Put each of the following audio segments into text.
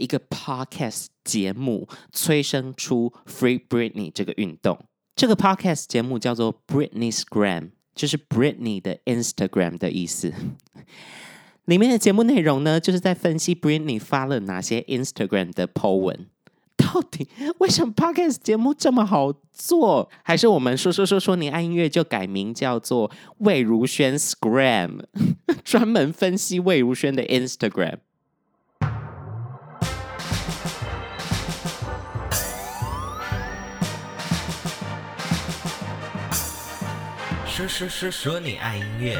一个 podcast 节目催生出 Free Britney 这个运动。这个 podcast 节目叫做 Britney's Gram，就是 Britney 的 Instagram 的意思。里面的节目内容呢，就是在分析 Britney 发了哪些 Instagram 的 po 文。到底为什么 podcast 节目这么好做？还是我们说说说说你爱音乐就改名叫做魏如萱 Scram，专门分析魏如萱的 Instagram。说说说说你爱音乐。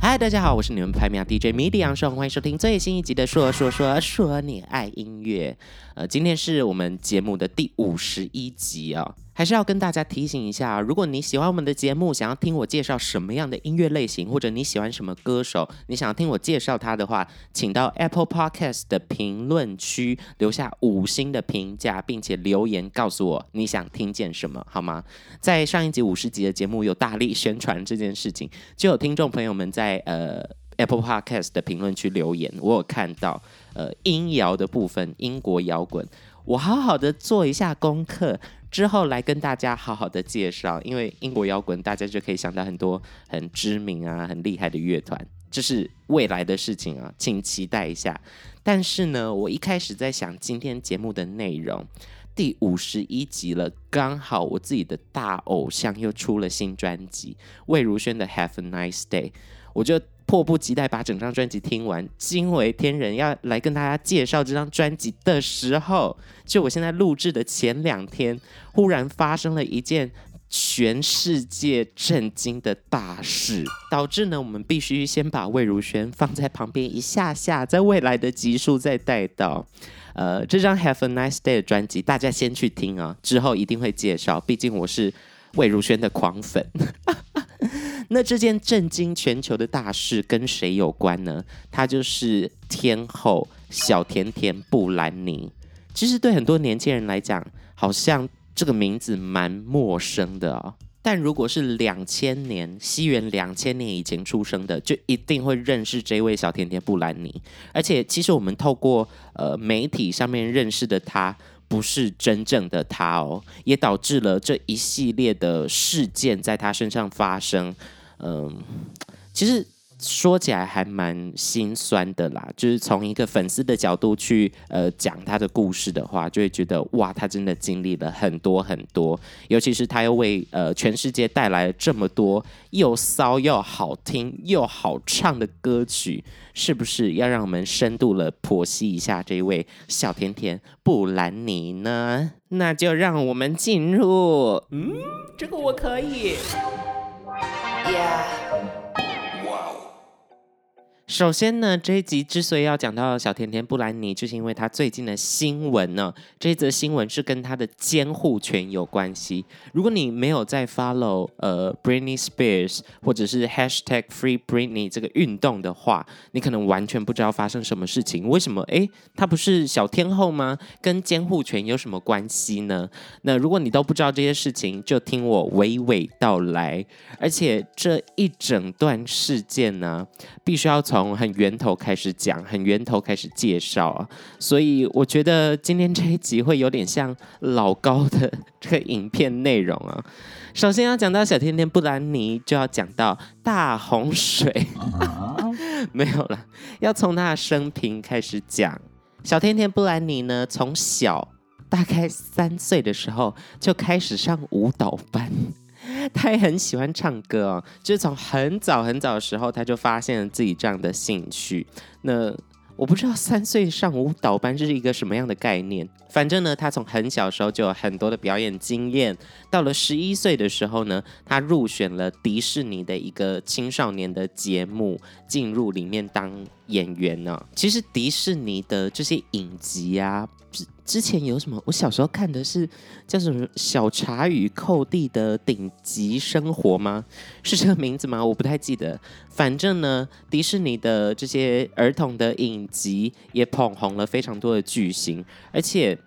嗨，大家好，我是你们拍秒 DJ MIDI 杨双，欢迎收听最新一集的说说说说你爱音乐。呃，今天是我们节目的第五十一集啊、哦。还是要跟大家提醒一下，如果你喜欢我们的节目，想要听我介绍什么样的音乐类型，或者你喜欢什么歌手，你想要听我介绍他的话，请到 Apple Podcast 的评论区留下五星的评价，并且留言告诉我你想听见什么，好吗？在上一集五十集的节目有大力宣传这件事情，就有听众朋友们在呃 Apple Podcast 的评论区留言，我有看到呃音摇的部分，英国摇滚，我好好的做一下功课。之后来跟大家好好的介绍，因为英国摇滚大家就可以想到很多很知名啊、很厉害的乐团，这是未来的事情啊，请期待一下。但是呢，我一开始在想今天节目的内容，第五十一集了，刚好我自己的大偶像又出了新专辑，魏如萱的《Have a Nice Day》，我就迫不及待把整张专辑听完，惊为天人。要来跟大家介绍这张专辑的时候，就我现在录制的前两天，忽然发生了一件全世界震惊的大事，导致呢我们必须先把魏如萱放在旁边一下下，在未来的集数再带到。呃，这张《Have a Nice Day》的专辑，大家先去听啊，之后一定会介绍。毕竟我是魏如萱的狂粉。那这件震惊全球的大事跟谁有关呢？她就是天后小甜甜布兰妮。其实对很多年轻人来讲，好像这个名字蛮陌生的哦。但如果是两千年，西元两千年以前出生的，就一定会认识这位小甜甜布兰妮。而且，其实我们透过呃媒体上面认识的她，不是真正的她哦，也导致了这一系列的事件在她身上发生。嗯，其实说起来还蛮心酸的啦。就是从一个粉丝的角度去呃讲他的故事的话，就会觉得哇，他真的经历了很多很多。尤其是他又为呃全世界带来了这么多又骚又好听又好唱的歌曲，是不是要让我们深度了剖析一下这一位小甜甜布兰妮呢？那就让我们进入，嗯，这个我可以。Yeah. 首先呢，这一集之所以要讲到小甜甜布兰妮，就是因为她最近的新闻呢。这则新闻是跟她的监护权有关系。如果你没有在 follow 呃 Britney Spears 或者是 Hashtag Free Britney 这个运动的话，你可能完全不知道发生什么事情。为什么？诶，她不是小天后吗？跟监护权有什么关系呢？那如果你都不知道这些事情，就听我娓娓道来。而且这一整段事件呢，必须要从从很源头开始讲，很源头开始介绍啊，所以我觉得今天这一集会有点像老高的这个影片内容啊。首先要讲到小甜甜布兰妮，就要讲到大洪水，没有了，要从她的生平开始讲。小甜甜布兰妮呢，从小大概三岁的时候就开始上舞蹈班。他也很喜欢唱歌哦，就是从很早很早的时候，他就发现了自己这样的兴趣。那我不知道三岁上舞蹈班是一个什么样的概念。反正呢，他从很小时候就有很多的表演经验。到了十一岁的时候呢，他入选了迪士尼的一个青少年的节目，进入里面当演员呢。其实迪士尼的这些影集啊。之之前有什么？我小时候看的是叫什么《小茶与寇弟的顶级生活》吗？是这个名字吗？我不太记得。反正呢，迪士尼的这些儿童的影集也捧红了非常多的巨星，而且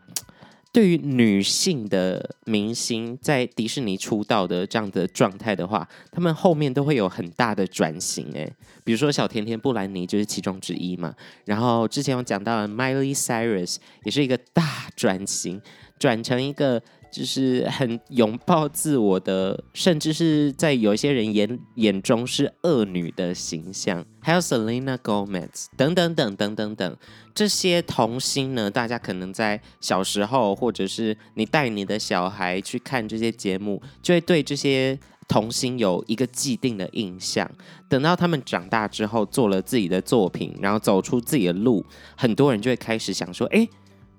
对于女性的明星在迪士尼出道的这样的状态的话，他们后面都会有很大的转型。哎，比如说小甜甜布兰妮就是其中之一嘛。然后之前有讲到了 Miley Cyrus 也是一个大转型，转成一个。就是很拥抱自我的，甚至是在有一些人眼眼中是恶女的形象，还有 Selena Gomez 等等等等等等这些童星呢，大家可能在小时候，或者是你带你的小孩去看这些节目，就会对这些童星有一个既定的印象。等到他们长大之后，做了自己的作品，然后走出自己的路，很多人就会开始想说，哎。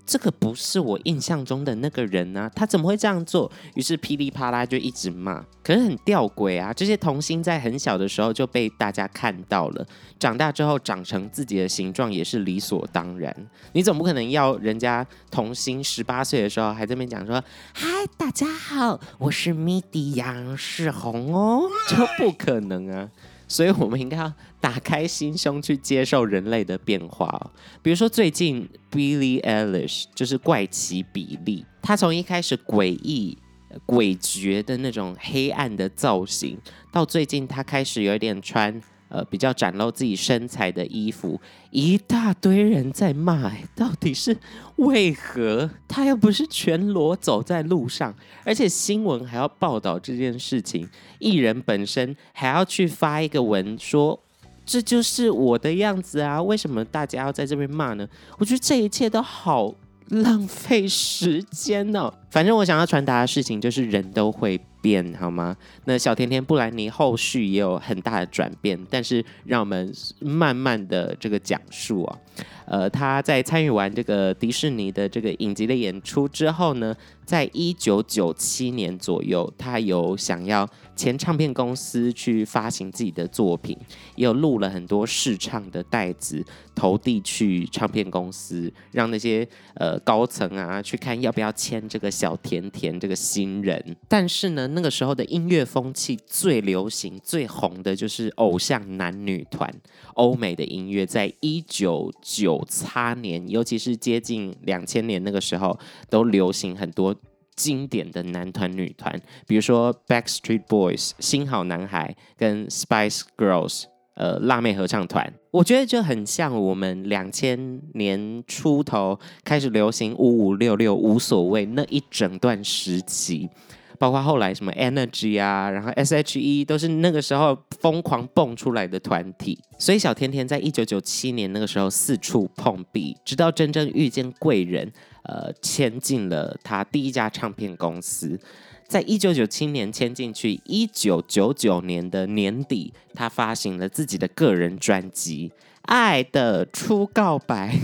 这个不是我印象中的那个人啊，他怎么会这样做？于是噼里啪啦就一直骂，可是很吊诡啊。这些童星在很小的时候就被大家看到了，长大之后长成自己的形状也是理所当然。你总不可能要人家童星十八岁的时候还在那边讲说：“嗨，大家好，我是米蒂杨世宏哦。”这不可能啊。所以，我们应该要打开心胸去接受人类的变化哦。比如说，最近 Billie Eilish 就是怪奇比利，他从一开始诡异、诡谲的那种黑暗的造型，到最近他开始有点穿。呃，比较展露自己身材的衣服，一大堆人在骂，到底是为何？他又不是全裸走在路上，而且新闻还要报道这件事情，艺人本身还要去发一个文说，这就是我的样子啊，为什么大家要在这边骂呢？我觉得这一切都好。浪费时间呢、哦。反正我想要传达的事情就是人都会变，好吗？那小甜甜布兰妮后续也有很大的转变，但是让我们慢慢的这个讲述啊。呃，她在参与完这个迪士尼的这个影集的演出之后呢，在一九九七年左右，他有想要签唱片公司去发行自己的作品，也有录了很多试唱的带子，投递去唱片公司，让那些呃高层啊去看要不要签这个小甜甜这个新人。但是呢，那个时候的音乐风气最流行、最红的就是偶像男女团，欧美的音乐，在一九九。差年，尤其是接近两千年那个时候，都流行很多经典的男团、女团，比如说 Backstreet Boys 新好男孩跟 Spice Girls 呃辣妹合唱团，我觉得就很像我们两千年出头开始流行五五六六无所谓那一整段时期。包括后来什么 Energy 啊，然后 S.H.E 都是那个时候疯狂蹦出来的团体，所以小甜甜在一九九七年那个时候四处碰壁，直到真正遇见贵人，呃，签进了他第一家唱片公司，在一九九七年签进去，一九九九年的年底，他发行了自己的个人专辑《爱的初告白》。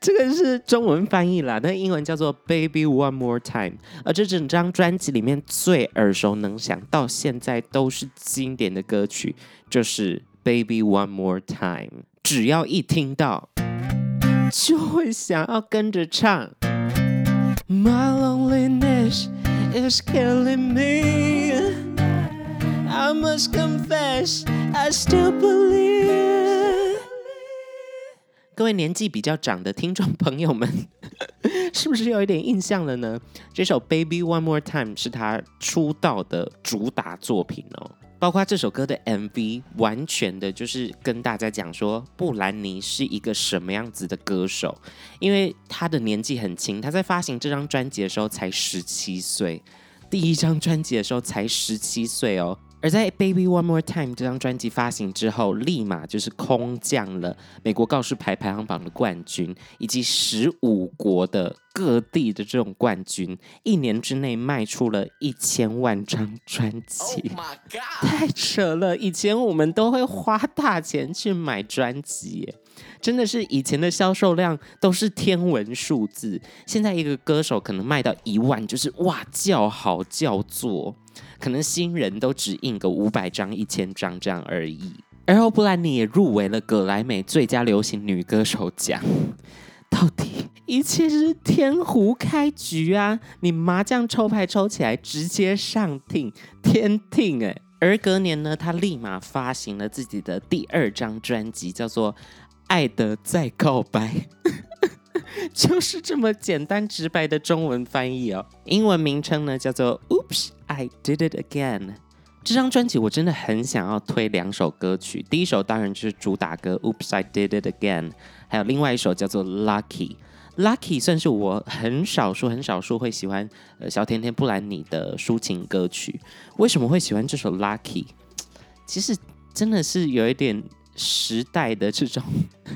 这个是中文翻译啦，那英文叫做《Baby One More Time》，而这整张专辑里面最耳熟能详，到现在都是经典的歌曲，就是《Baby One More Time》。只要一听到，就会想要跟着唱。My loneliness is killing me. I must confess, I still believe. 各位年纪比较长的听众朋友们，是不是有一点印象了呢？这首《Baby One More Time》是他出道的主打作品哦，包括这首歌的 MV，完全的就是跟大家讲说布兰妮是一个什么样子的歌手，因为他的年纪很轻，他在发行这张专辑的时候才十七岁，第一张专辑的时候才十七岁哦。而在《Baby One More Time》这张专辑发行之后，立马就是空降了美国告示牌排行榜的冠军，以及十五国的各地的这种冠军，一年之内卖出了一千万张专辑，Oh my God! 太扯了！以前我们都会花大钱去买专辑，真的是以前的销售量都是天文数字，现在一个歌手可能卖到一万，就是哇叫好叫座。可能新人都只印个五百张、一千张这样而已。而后布兰妮也入围了葛莱美最佳流行女歌手奖。到底一切是天胡开局啊！你麻将抽牌抽起来，直接上听天听哎。而隔年呢，她立马发行了自己的第二张专辑，叫做《爱的再告白》。就是这么简单直白的中文翻译哦。英文名称呢叫做 Oops, I Did It Again。这张专辑我真的很想要推两首歌曲，第一首当然就是主打歌 Oops, I Did It Again，还有另外一首叫做 Lucky。Lucky 算是我很少数、很少数会喜欢呃小甜甜布兰妮的抒情歌曲。为什么会喜欢这首 Lucky？其实真的是有一点时代的这种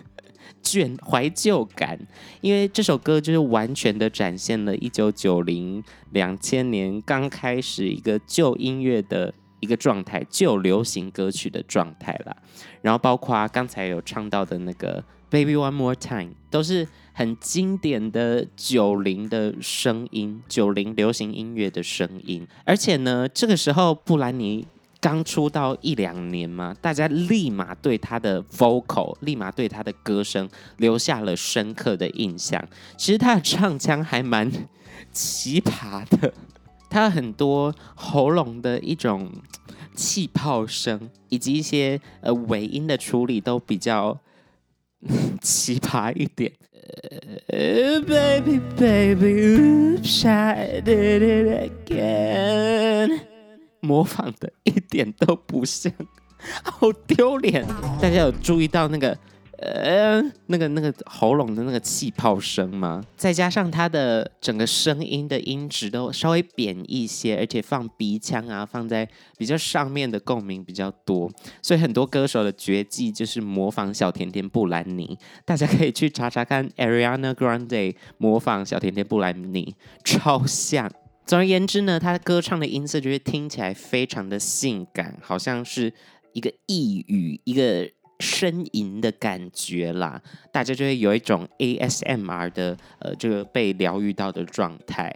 卷怀旧感，因为这首歌就是完全的展现了一九九零两千年刚开始一个旧音乐的一个状态，旧流行歌曲的状态啦。然后包括刚才有唱到的那个 Baby One More Time，都是。很经典的九零的声音，九零流行音乐的声音，而且呢，这个时候布兰妮刚出道一两年嘛，大家立马对他的 vocal，立马对他的歌声留下了深刻的印象。其实他的唱腔还蛮奇葩的，他很多喉咙的一种气泡声，以及一些呃尾音的处理都比较 奇葩一点。Baby, baby, oops, I did it again。模仿的一点都不像，好丢脸！大家有注意到那个？呃，那个那个喉咙的那个气泡声吗？再加上他的整个声音的音质都稍微扁一些，而且放鼻腔啊，放在比较上面的共鸣比较多，所以很多歌手的绝技就是模仿小甜甜布兰妮。大家可以去查查看，Ariana Grande 模仿小甜甜布兰妮，超像。总而言之呢，他歌唱的音色就是听起来非常的性感，好像是一个异语，一个。呻吟的感觉啦，大家就会有一种 ASMR 的呃，这个被疗愈到的状态。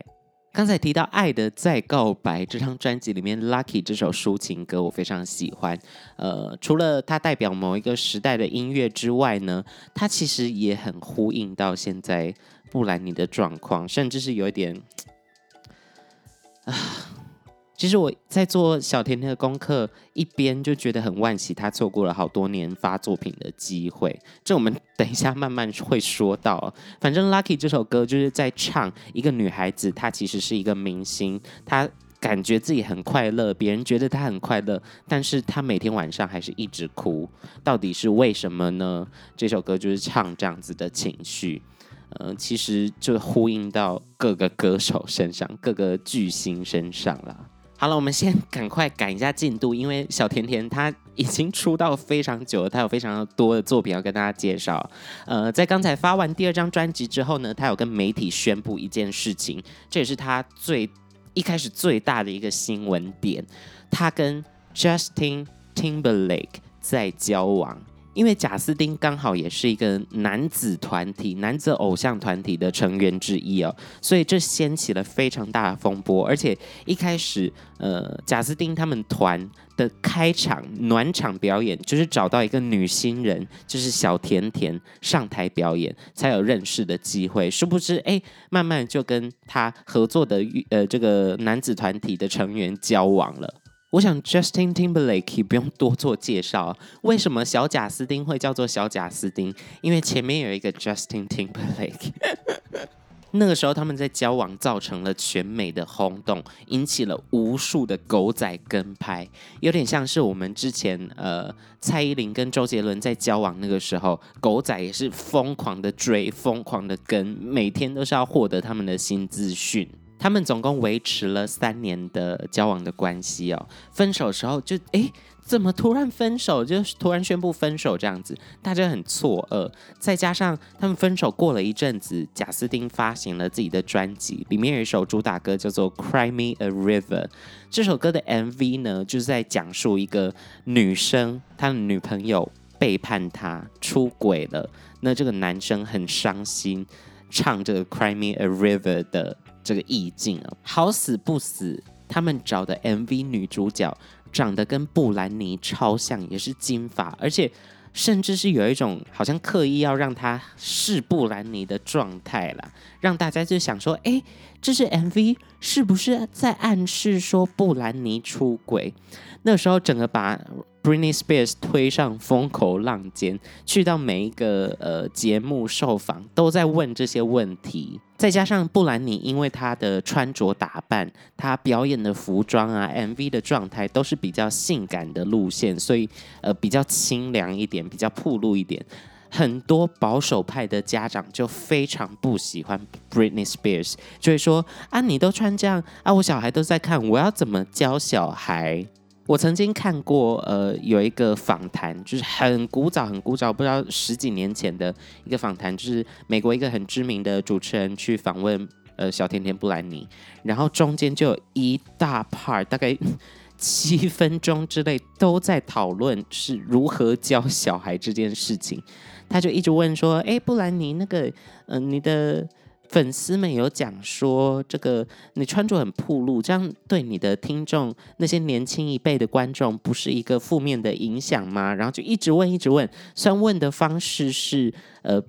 刚才提到《爱的再告白》这张专辑里面，《Lucky》这首抒情歌我非常喜欢。呃，除了它代表某一个时代的音乐之外呢，它其实也很呼应到现在布兰妮的状况，甚至是有一点啊。其实我在做小甜甜的功课，一边就觉得很惋惜，她错过了好多年发作品的机会。这我们等一下慢慢会说到。反正《Lucky》这首歌就是在唱一个女孩子，她其实是一个明星，她感觉自己很快乐，别人觉得她很快乐，但是她每天晚上还是一直哭，到底是为什么呢？这首歌就是唱这样子的情绪，呃，其实就呼应到各个歌手身上，各个巨星身上了。好了，我们先 赶快赶一下进度，因为小甜甜她已经出道非常久了，她有非常多的作品要跟大家介绍。呃，在刚才发完第二张专辑之后呢，她有跟媒体宣布一件事情，这也是她最一开始最大的一个新闻点，她跟 Justin Timberlake 在交往。因为贾斯汀刚好也是一个男子团体、男子偶像团体的成员之一哦，所以这掀起了非常大的风波。而且一开始，呃，贾斯汀他们团的开场暖场表演，就是找到一个女新人，就是小甜甜上台表演，才有认识的机会。殊不知，哎，慢慢就跟他合作的呃这个男子团体的成员交往了。我想 Justin Timberlake 不用多做介绍，为什么小贾斯汀会叫做小贾斯汀？因为前面有一个 Justin Timberlake。那个时候他们在交往，造成了全美的轰动，引起了无数的狗仔跟拍，有点像是我们之前呃蔡依林跟周杰伦在交往那个时候，狗仔也是疯狂的追，疯狂的跟，每天都是要获得他们的新资讯。他们总共维持了三年的交往的关系哦，分手时候就哎，怎么突然分手？就突然宣布分手这样子，大家很错愕。再加上他们分手过了一阵子，贾斯汀发行了自己的专辑，里面有一首主打歌叫做《Cry Me a River》。这首歌的 MV 呢，就是在讲述一个女生，她的女朋友背叛她，出轨了。那这个男生很伤心，唱这个《Cry Me a River》的。这个意境啊，好死不死，他们找的 MV 女主角长得跟布兰妮超像，也是金发，而且甚至是有一种好像刻意要让她是布兰妮的状态啦，让大家就想说，哎，这是 MV 是不是在暗示说布兰妮出轨？那时候整个把 Britney Spears 推上风口浪尖，去到每一个呃节目受访都在问这些问题。再加上布兰妮，因为她的穿着打扮、她表演的服装啊、MV 的状态都是比较性感的路线，所以呃比较清凉一点，比较暴露一点。很多保守派的家长就非常不喜欢 Britney Spears，就会说啊，你都穿这样啊，我小孩都在看，我要怎么教小孩？我曾经看过，呃，有一个访谈，就是很古早、很古早，不知道十几年前的一个访谈，就是美国一个很知名的主持人去访问，呃，小甜甜布兰妮，然后中间就有一大 part，大概 七分钟之内都在讨论是如何教小孩这件事情。他就一直问说：“哎，布兰妮，那个，嗯、你的粉丝们有讲说，这个你穿着很暴露，这样对你的听众那些年轻一辈的观众不是一个负面的影响吗？”然后就一直问，一直问。虽然问的方式是呃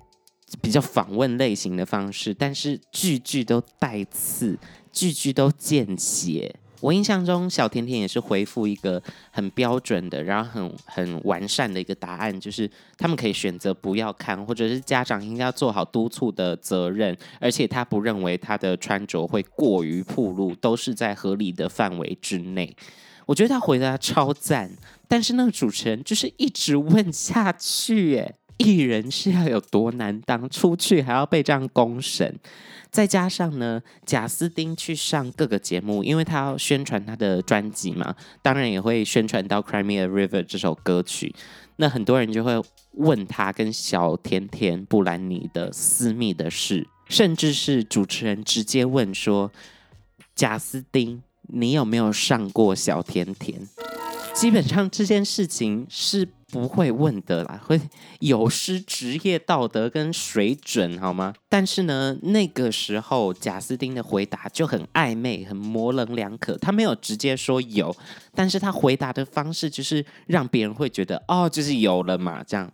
比较访问类型的方式，但是句句都带刺，句句都见血。我印象中，小甜甜也是回复一个很标准的，然后很很完善的一个答案，就是他们可以选择不要看，或者是家长应该要做好督促的责任，而且他不认为他的穿着会过于暴露，都是在合理的范围之内。我觉得他回答超赞，但是那个主持人就是一直问下去，耶。艺人是要有多难当，出去还要被这样公审，再加上呢，贾斯汀去上各个节目，因为他要宣传他的专辑嘛，当然也会宣传到《Crimea River》这首歌曲。那很多人就会问他跟小甜甜布兰妮的私密的事，甚至是主持人直接问说：“贾斯汀，你有没有上过小甜甜？”基本上这件事情是不会问的啦，会有失职业道德跟水准，好吗？但是呢，那个时候贾斯汀的回答就很暧昧，很模棱两可。他没有直接说有，但是他回答的方式就是让别人会觉得哦，就是有了嘛，这样。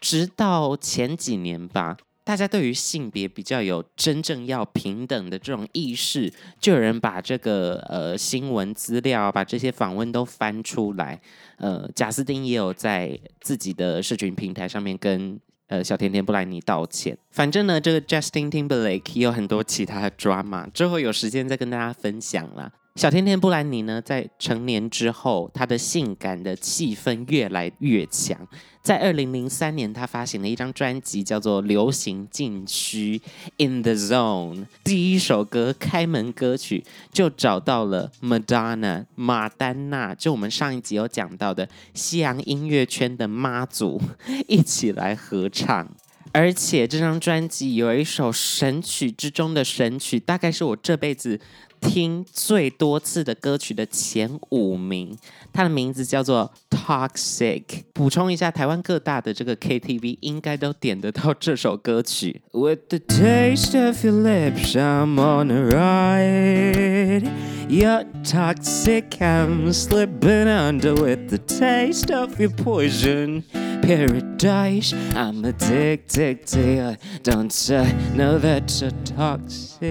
直到前几年吧。大家对于性别比较有真正要平等的这种意识，就有人把这个呃新闻资料，把这些访问都翻出来。呃，贾斯汀也有在自己的社群平台上面跟呃小甜甜布兰妮道歉。反正呢，这个 Justin Timberlake 也有很多其他的 drama，之后有时间再跟大家分享啦。小甜甜布兰妮呢，在成年之后，她的性感的气氛越来越强。在二零零三年，她发行了一张专辑，叫做《流行禁区》（In the Zone）。第一首歌开门歌曲就找到了 Madonna 马丹娜，就我们上一集有讲到的西洋音乐圈的妈祖，一起来合唱。而且这张专辑有一首神曲之中的神曲，大概是我这辈子。听最多次的歌曲的前五名，它的名字叫做《Toxic》。补充一下，台湾各大的这个 KTV 应该都点得到这首歌曲。With the taste of your lips, I'm on a ride. You're toxic, I'm slipping under. With the taste of your poison, paradise, I'm addicted to you. Don't you know that you're toxic?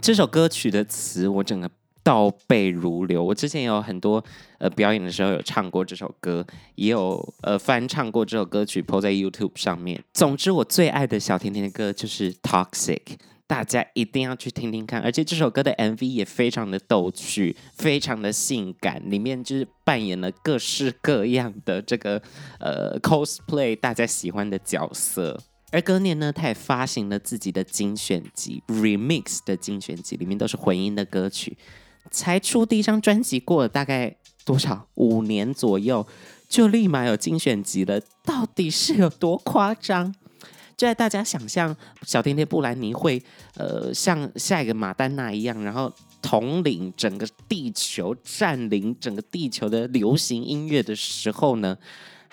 这首歌曲的词我整个倒背如流。我之前有很多呃表演的时候有唱过这首歌，也有呃翻唱过这首歌曲，po 在 YouTube 上面。总之，我最爱的小甜甜的歌就是《Toxic》，大家一定要去听听看。而且这首歌的 MV 也非常的逗趣，非常的性感，里面就是扮演了各式各样的这个呃 cosplay 大家喜欢的角色。而隔年呢，他也发行了自己的精选集，Remix 的精选集，里面都是混音的歌曲。才出第一张专辑，过了大概多少五年左右，就立马有精选集了。到底是有多夸张？就在大家想象小甜甜布兰妮会呃像下一个马丹娜一样，然后统领整个地球，占领整个地球的流行音乐的时候呢，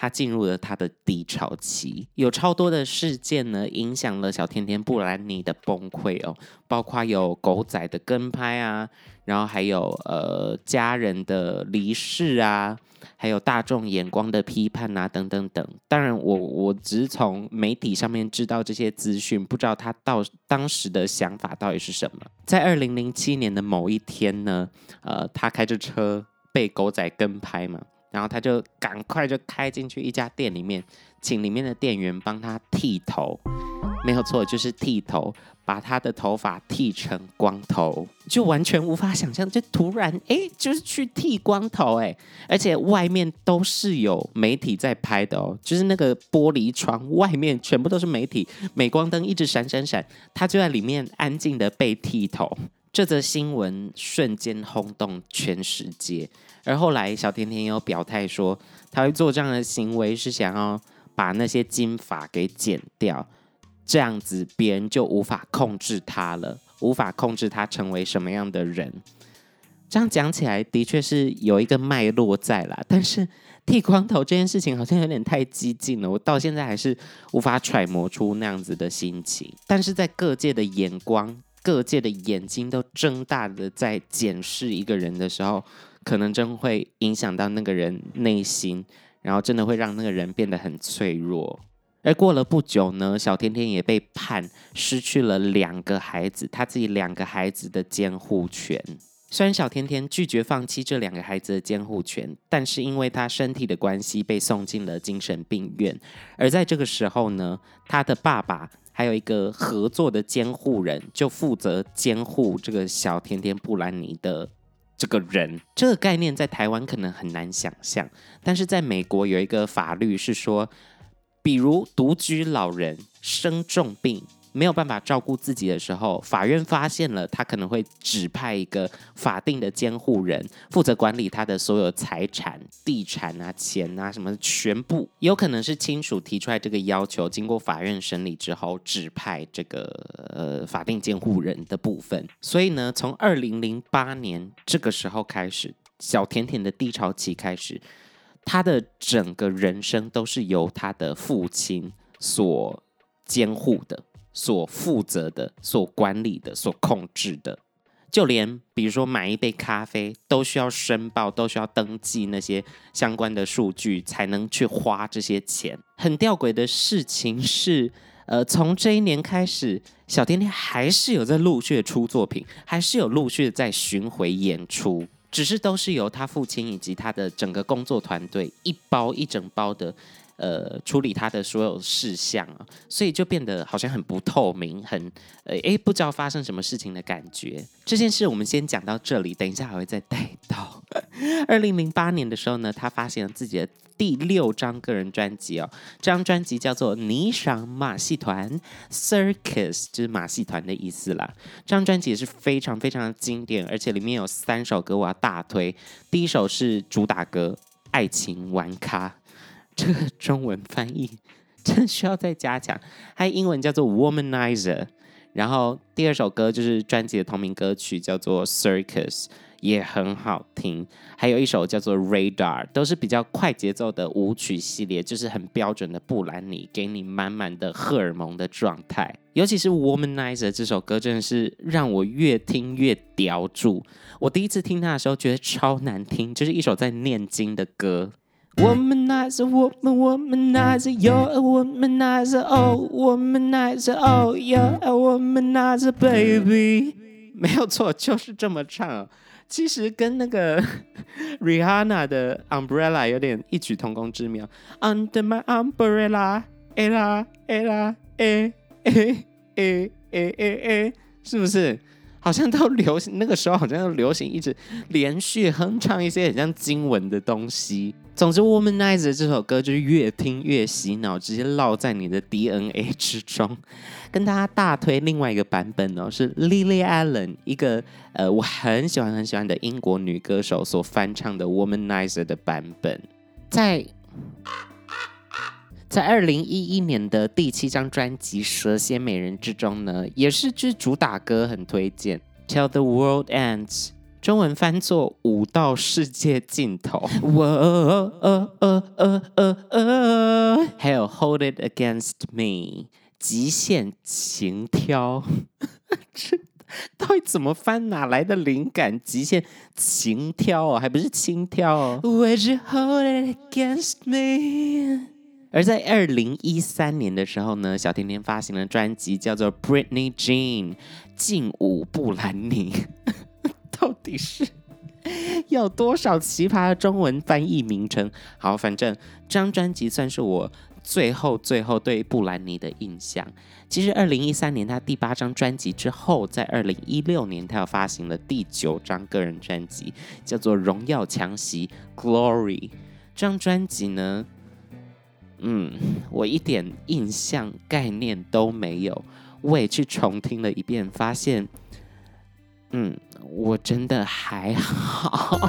他进入了他的低潮期，有超多的事件呢，影响了小甜甜布兰妮的崩溃哦，包括有狗仔的跟拍啊，然后还有呃家人的离世啊，还有大众眼光的批判啊，等等等。当然我，我只是从媒体上面知道这些资讯，不知道他到当时的想法到底是什么。在二零零七年的某一天呢，呃，他开着车。被狗仔跟拍嘛，然后他就赶快就开进去一家店里面，请里面的店员帮他剃头。没有错，就是剃头，把他的头发剃成光头，就完全无法想象，就突然哎，就是去剃光头哎，而且外面都是有媒体在拍的哦，就是那个玻璃窗外面全部都是媒体，镁光灯一直闪闪闪，他就在里面安静的被剃头。这则新闻瞬间轰动全世界，而后来小甜甜有表态说，他会做这样的行为是想要把那些金发给剪掉。这样子，别人就无法控制他了，无法控制他成为什么样的人。这样讲起来，的确是有一个脉络在啦。但是剃光头这件事情好像有点太激进了，我到现在还是无法揣摩出那样子的心情。但是在各界的眼光、各界的眼睛都睁大的在检视一个人的时候，可能真会影响到那个人内心，然后真的会让那个人变得很脆弱。而过了不久呢，小甜甜也被判失去了两个孩子，他自己两个孩子的监护权。虽然小甜甜拒绝放弃这两个孩子的监护权，但是因为他身体的关系，被送进了精神病院。而在这个时候呢，他的爸爸还有一个合作的监护人，就负责监护这个小甜甜布兰妮的这个人。这个概念在台湾可能很难想象，但是在美国有一个法律是说。比如独居老人生重病，没有办法照顾自己的时候，法院发现了，他可能会指派一个法定的监护人，负责管理他的所有财产、地产啊、钱啊什么，全部有可能是亲属提出来这个要求，经过法院审理之后，指派这个呃法定监护人的部分。所以呢，从二零零八年这个时候开始，小甜甜的低潮期开始。他的整个人生都是由他的父亲所监护的、所负责的、所管理的、所控制的。就连比如说买一杯咖啡，都需要申报，都需要登记那些相关的数据，才能去花这些钱。很吊诡的事情是，呃，从这一年开始，小甜甜还是有在陆续出作品，还是有陆续在巡回演出。只是都是由他父亲以及他的整个工作团队一包一整包的，呃，处理他的所有事项啊，所以就变得好像很不透明，很呃，诶，不知道发生什么事情的感觉。这件事我们先讲到这里，等一下还会再带到。二零零八年的时候呢，他发行了自己的第六张个人专辑哦，这张专辑叫做《霓裳马戏团》（Circus），就是马戏团的意思啦。这张专辑也是非常非常的经典，而且里面有三首歌我要大推。第一首是主打歌《爱情玩咖》。这个中文翻译 真的需要再加强，它英文叫做 Womanizer，然后第二首歌就是专辑的同名歌曲，叫做 Circus，也很好听。还有一首叫做 Radar，都是比较快节奏的舞曲系列，就是很标准的布兰妮，给你满满的荷尔蒙的状态。尤其是 Womanizer 这首歌，真的是让我越听越叼住。我第一次听它的时候，觉得超难听，就是一首在念经的歌。Womanizer, woman, womanizer, you're a womanizer, oh, womanizer, oh, you're a womanizer, baby。没有错，就是这么唱。其实跟那个 Rihanna 的 Umbrella 有点异曲同工之妙。Under my umbrella, ella, ella, eh, eh, eh, eh, eh, eh，是不是？好像都流行，那个时候好像都流行，一直连续哼唱一些很像经文的东西。总之，《Womanizer》这首歌就是越听越洗脑，直接烙在你的 DNA 之中。跟大家大推另外一个版本哦，是 Lily Allen，一个呃我很喜欢很喜欢的英国女歌手所翻唱的《Womanizer》的版本。在在二零一一年的第七张专辑《蛇蝎美人》之中呢，也是就是主打歌很推荐，《Till the World Ends》，中文翻作“舞到世界尽头”。哇哦哦哦哦哦哦，还有《Hold It Against Me》，极限情挑，这到底怎么翻？哪来的灵感？极限情挑哦，还不是轻挑哦。Would you hold it against me？而在二零一三年的时候呢，小甜甜发行了专辑，叫做《Britney Jean》，劲舞布兰妮，到底是有多少奇葩的中文翻译名称？好，反正这张专辑算是我最后最后对布兰妮的印象。其实，二零一三年他第八张专辑之后，在二零一六年他又发行了第九张个人专辑，叫做《荣耀强袭》（Glory）。这张专辑呢，嗯，我一点印象概念都没有。我也去重听了一遍，发现，嗯，我真的还好。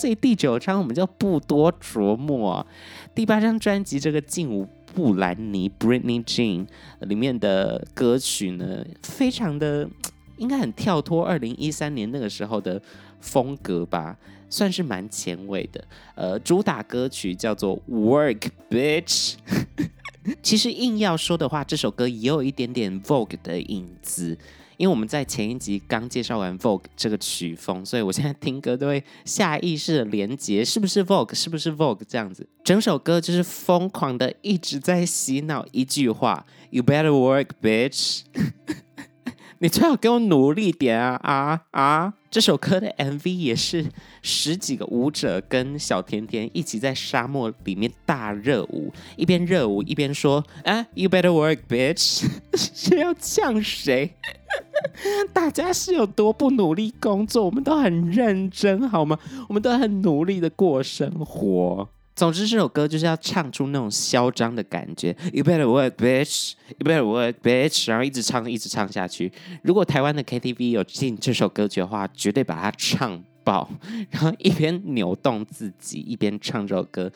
所以第九张我们就不多琢磨。第八张专辑这个劲舞布兰妮 （Britney Jean） 里面的歌曲呢，非常的应该很跳脱二零一三年那个时候的风格吧，算是蛮前卫的。呃，主打歌曲叫做《Work Bitch 》。其实硬要说的话，这首歌也有一点点 Vogue 的影子，因为我们在前一集刚介绍完 Vogue 这个曲风，所以我现在听歌都会下意识的连接，是不是 Vogue？是不是 Vogue？这样子，整首歌就是疯狂的一直在洗脑一句话：You better work, bitch。你最好给我努力点啊啊啊！这首歌的 MV 也是十几个舞者跟小甜甜一起在沙漠里面大热舞，一边热舞一边说：“啊，You better work, bitch！” 是要呛谁？大家是有多不努力工作？我们都很认真，好吗？我们都很努力的过生活。总之，这首歌就是要唱出那种嚣张的感觉。You better work, bitch. You better work, bitch. 然后一直唱，一直唱下去。如果台湾的 KTV 有进这首歌曲的话，绝对把它唱爆。然后一边扭动自己，一边唱这首歌，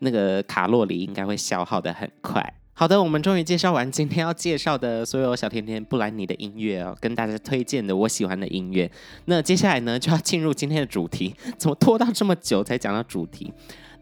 那个卡路里应该会消耗得很快。好的，我们终于介绍完今天要介绍的所有小甜甜布兰妮的音乐哦，跟大家推荐的我喜欢的音乐。那接下来呢，就要进入今天的主题。怎么拖到这么久才讲到主题？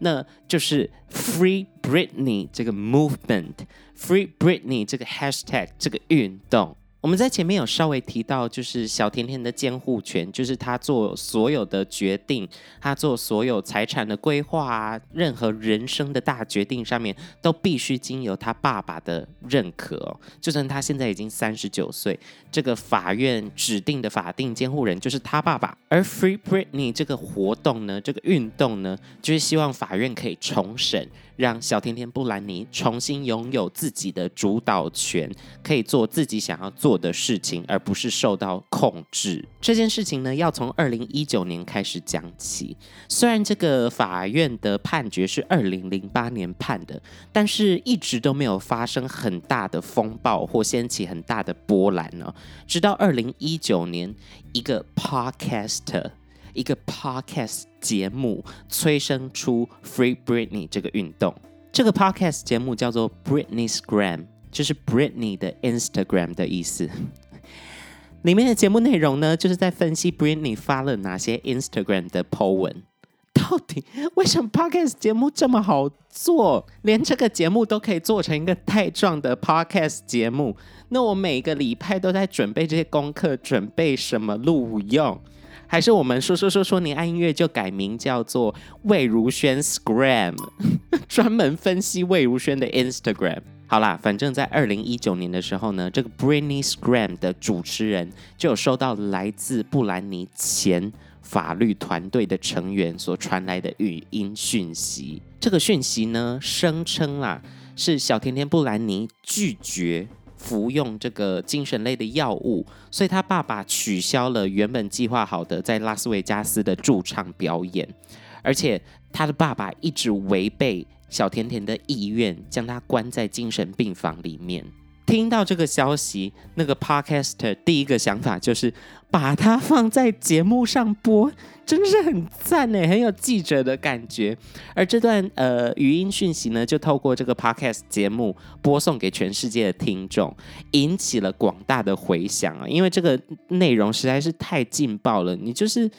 那就是 Free Britney 这个 movement，Free Britney 这个 hashtag 这个运动。 我们在前面有稍微提到，就是小甜甜的监护权，就是她做所有的决定，她做所有财产的规划啊，任何人生的大决定上面，都必须经由她爸爸的认可。就算她现在已经三十九岁，这个法院指定的法定监护人就是她爸爸。而 Free Britney 这个活动呢，这个运动呢，就是希望法院可以重审。让小甜甜布兰妮重新拥有自己的主导权，可以做自己想要做的事情，而不是受到控制。这件事情呢，要从二零一九年开始讲起。虽然这个法院的判决是二零零八年判的，但是一直都没有发生很大的风暴或掀起很大的波澜呢。直到二零一九年，一个 podcaster。一个 podcast 节目催生出 Free Britney 这个运动。这个 podcast 节目叫做 Britney's Gram，就是 Britney 的 Instagram 的意思。里面的节目内容呢，就是在分析 Britney 发了哪些 Instagram 的 po 文。到底为什么 podcast 节目这么好做？连这个节目都可以做成一个带状的 podcast 节目？那我每个礼拜都在准备这些功课，准备什么录用？还是我们说说说说你爱音乐就改名叫做魏如萱 Scram，专门分析魏如萱的 Instagram。好啦，反正在二零一九年的时候呢，这个 Britney Scram 的主持人就有收到来自布兰妮前法律团队的成员所传来的语音讯息。这个讯息呢，声称啦是小甜甜布兰妮拒绝。服用这个精神类的药物，所以他爸爸取消了原本计划好的在拉斯维加斯的驻唱表演，而且他的爸爸一直违背小甜甜的意愿，将他关在精神病房里面。听到这个消息，那个 podcaster 第一个想法就是把它放在节目上播，真是很赞呢，很有记者的感觉。而这段呃语音讯息呢，就透过这个 podcast 节目播送给全世界的听众，引起了广大的回响啊！因为这个内容实在是太劲爆了，你就是。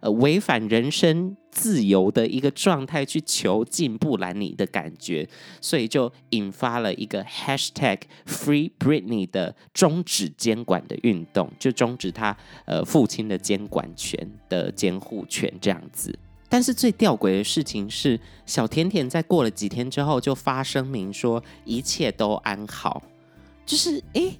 呃，违反人身自由的一个状态去囚禁布兰妮的感觉，所以就引发了一个 hashtag Free Britney 的终止监管的运动，就终止他呃父亲的监管权的监护权这样子。但是最吊诡的事情是，小甜甜在过了几天之后就发声明说一切都安好，就是诶，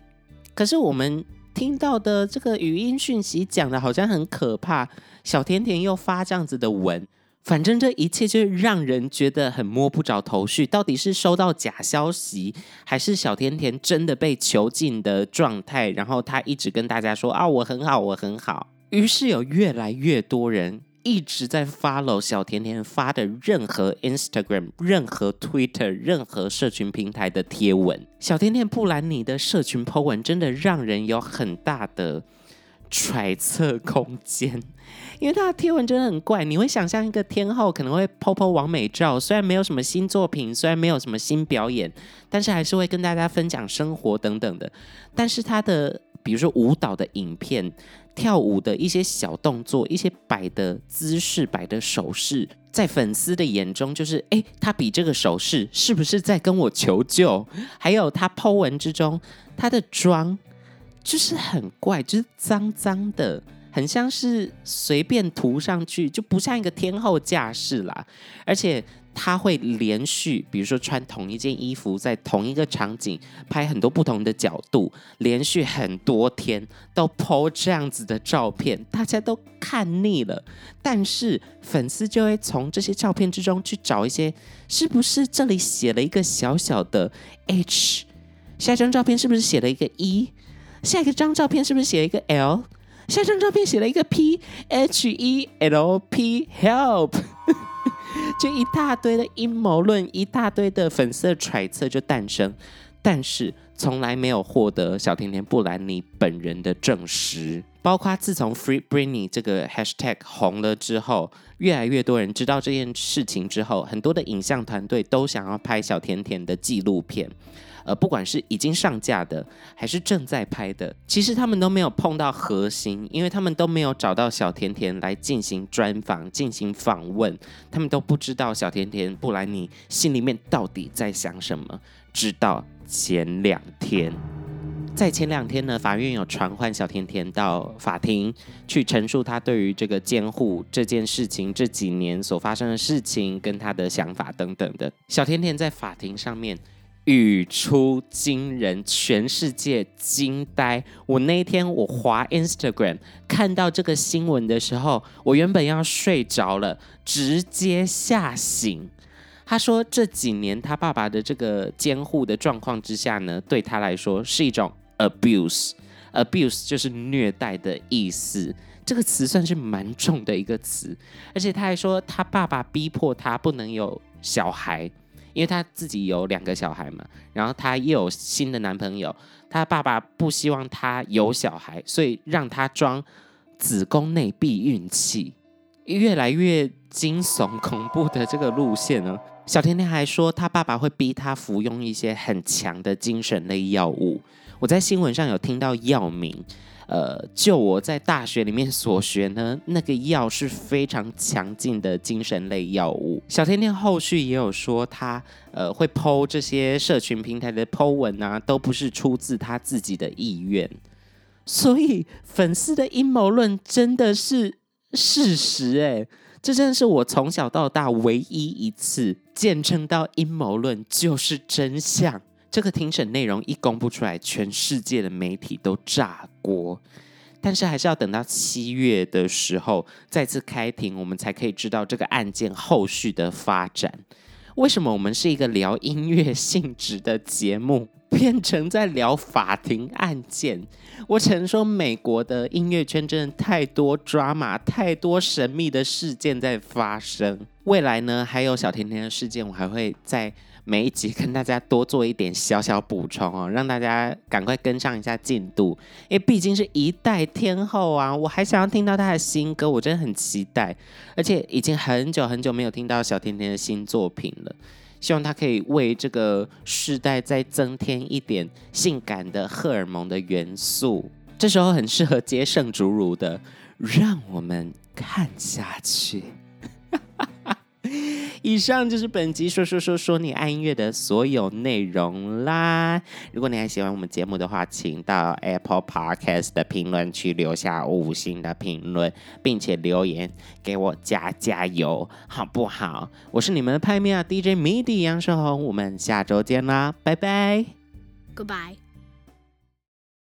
可是我们。听到的这个语音讯息讲的好像很可怕，小甜甜又发这样子的文。反正这一切就让人觉得很摸不着头绪，到底是收到假消息，还是小甜甜真的被囚禁的状态？然后他一直跟大家说啊，我很好，我很好。于是有越来越多人一直在 follow 小甜甜发的任何 Instagram、任何 Twitter、任何社群平台的贴文。小甜甜布兰妮的社群 po 文真的让人有很大的揣测空间。因为他的贴文真的很怪，你会想象一个天后可能会 po po 网美照，虽然没有什么新作品，虽然没有什么新表演，但是还是会跟大家分享生活等等的。但是他的比如说舞蹈的影片、跳舞的一些小动作、一些摆的姿势、摆的手势，在粉丝的眼中就是，哎，他比这个手势是不是在跟我求救？还有他 po 文之中，他的妆就是很怪，就是脏脏的。很像是随便涂上去，就不像一个天后架势啦。而且他会连续，比如说穿同一件衣服，在同一个场景拍很多不同的角度，连续很多天都 po 这样子的照片，大家都看腻了。但是粉丝就会从这些照片之中去找一些，是不是这里写了一个小小的 H？下一张照片是不是写了一个 E？下一个张照片是不是写了一个 L？下张照片写了一个 P H E L P help，就一大堆的阴谋论，一大堆的粉丝的揣测就诞生，但是从来没有获得小甜甜布兰妮本人的证实。包括自从 Free Britney 这个 hashtag 红了之后，越来越多人知道这件事情之后，很多的影像团队都想要拍小甜甜的纪录片。呃，不管是已经上架的，还是正在拍的，其实他们都没有碰到核心，因为他们都没有找到小甜甜来进行专访、进行访问，他们都不知道小甜甜布兰妮心里面到底在想什么。直到前两天，在前两天呢，法院有传唤小甜甜到法庭去陈述她对于这个监护这件事情这几年所发生的事情跟她的想法等等的。小甜甜在法庭上面。语出惊人，全世界惊呆。我那天我滑 Instagram 看到这个新闻的时候，我原本要睡着了，直接吓醒。他说这几年他爸爸的这个监护的状况之下呢，对他来说是一种 abuse，abuse 就是虐待的意思。这个词算是蛮重的一个词，而且他还说他爸爸逼迫他不能有小孩。因为她自己有两个小孩嘛，然后她又有新的男朋友，她爸爸不希望她有小孩，所以让她装子宫内避孕器，越来越惊悚恐怖的这个路线呢。小甜甜还说，她爸爸会逼她服用一些很强的精神类药物。我在新闻上有听到药名。呃，就我在大学里面所学呢，那个药是非常强劲的精神类药物。小甜甜后续也有说他，呃会 po 这些社群平台的 po 文啊，都不是出自他自己的意愿。所以粉丝的阴谋论真的是事实哎，这真的是我从小到大唯一一次见证到阴谋论就是真相。这个庭审内容一公布出来，全世界的媒体都炸锅。但是还是要等到七月的时候再次开庭，我们才可以知道这个案件后续的发展。为什么我们是一个聊音乐性质的节目，变成在聊法庭案件？我只能说，美国的音乐圈真的太多 drama，太多神秘的事件在发生。未来呢，还有小甜甜的事件，我还会再。每一集跟大家多做一点小小补充哦，让大家赶快跟上一下进度，因为毕竟是一代天后啊，我还想要听到她的新歌，我真的很期待，而且已经很久很久没有听到小甜甜的新作品了，希望她可以为这个世代再增添一点性感的荷尔蒙的元素，这时候很适合接圣主乳的，让我们看下去。以上就是本集说说说说你爱音乐的所有内容啦。如果你还喜欢我们节目的话，请到 Apple Podcast 的评论区留下五星的评论，并且留言给我加加油，好不好？我是你们的拍米亚 DJ MIDI 杨世宏，我们下周见啦，拜拜，Goodbye。